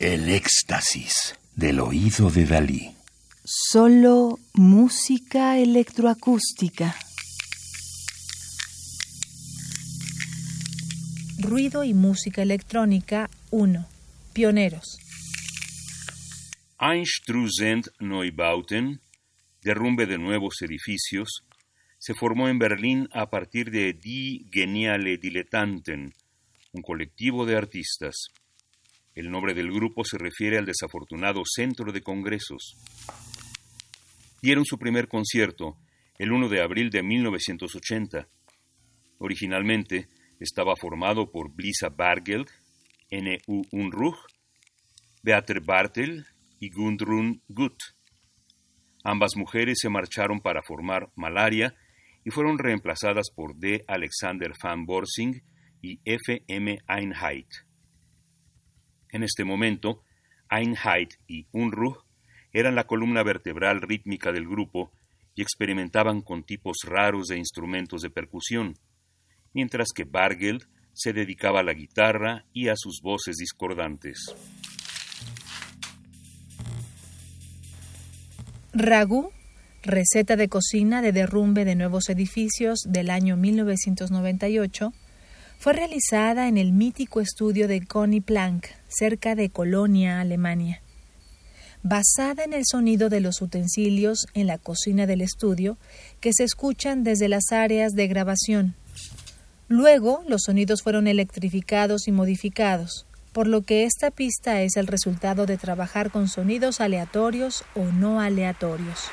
El éxtasis del oído de Dalí. Solo música electroacústica. Ruido y música electrónica 1. Pioneros. Einstrusend Neubauten, derrumbe de nuevos edificios, se formó en Berlín a partir de Die Geniale Dilettanten, un colectivo de artistas. El nombre del grupo se refiere al desafortunado centro de congresos. Dieron su primer concierto el 1 de abril de 1980. Originalmente estaba formado por Blisa Bargeld, N.U. Unruh, Beater Bartel y Gundrun Gut. Ambas mujeres se marcharon para formar Malaria y fueron reemplazadas por D. Alexander van Borsing y F. M. Einheit. En este momento, Einheit y Unruh eran la columna vertebral rítmica del grupo y experimentaban con tipos raros de instrumentos de percusión, mientras que Bargeld se dedicaba a la guitarra y a sus voces discordantes. Ragu, receta de cocina de derrumbe de nuevos edificios del año 1998, fue realizada en el mítico estudio de Conny Planck, cerca de Colonia, Alemania. Basada en el sonido de los utensilios en la cocina del estudio que se escuchan desde las áreas de grabación. Luego, los sonidos fueron electrificados y modificados, por lo que esta pista es el resultado de trabajar con sonidos aleatorios o no aleatorios.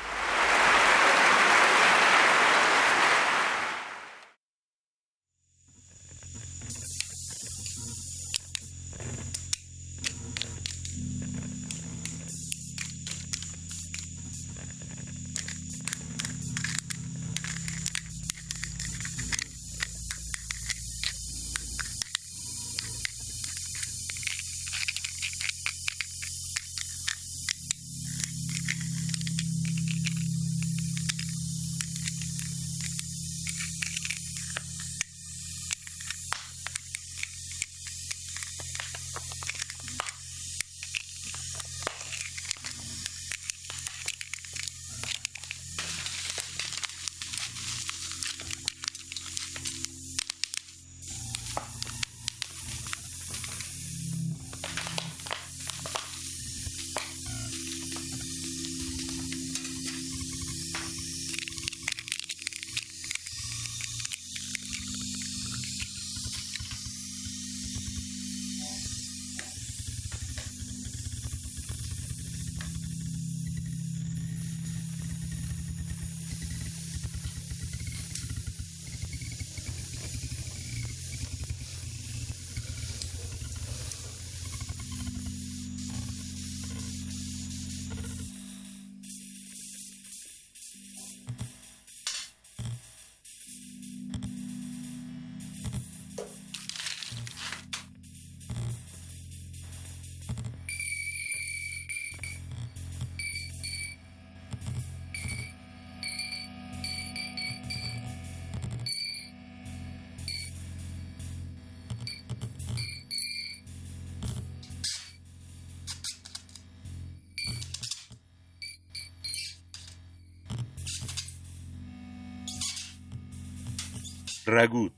Ragut,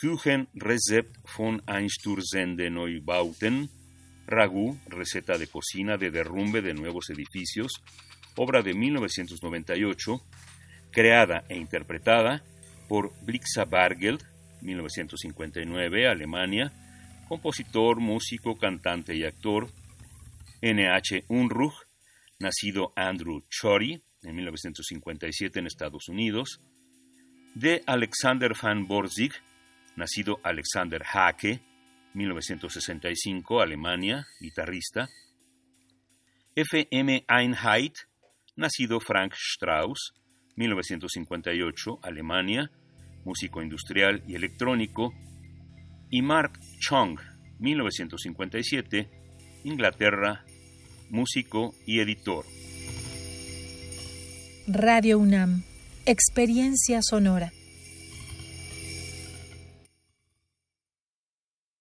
Kuchen Rezept von Einstürzende Neubauten, Ragu, receta de cocina de derrumbe de nuevos edificios, obra de 1998, creada e interpretada por Blixa Bargeld, 1959, Alemania, compositor, músico, cantante y actor, NH Unruh, nacido Andrew Chori, en 1957 en Estados Unidos, de Alexander van Borzig, nacido Alexander Hake, 1965, Alemania, guitarrista. F.M. Einheit, nacido Frank Strauss, 1958, Alemania, músico industrial y electrónico. Y Mark Chong, 1957, Inglaterra, músico y editor. Radio UNAM Experiencia sonora.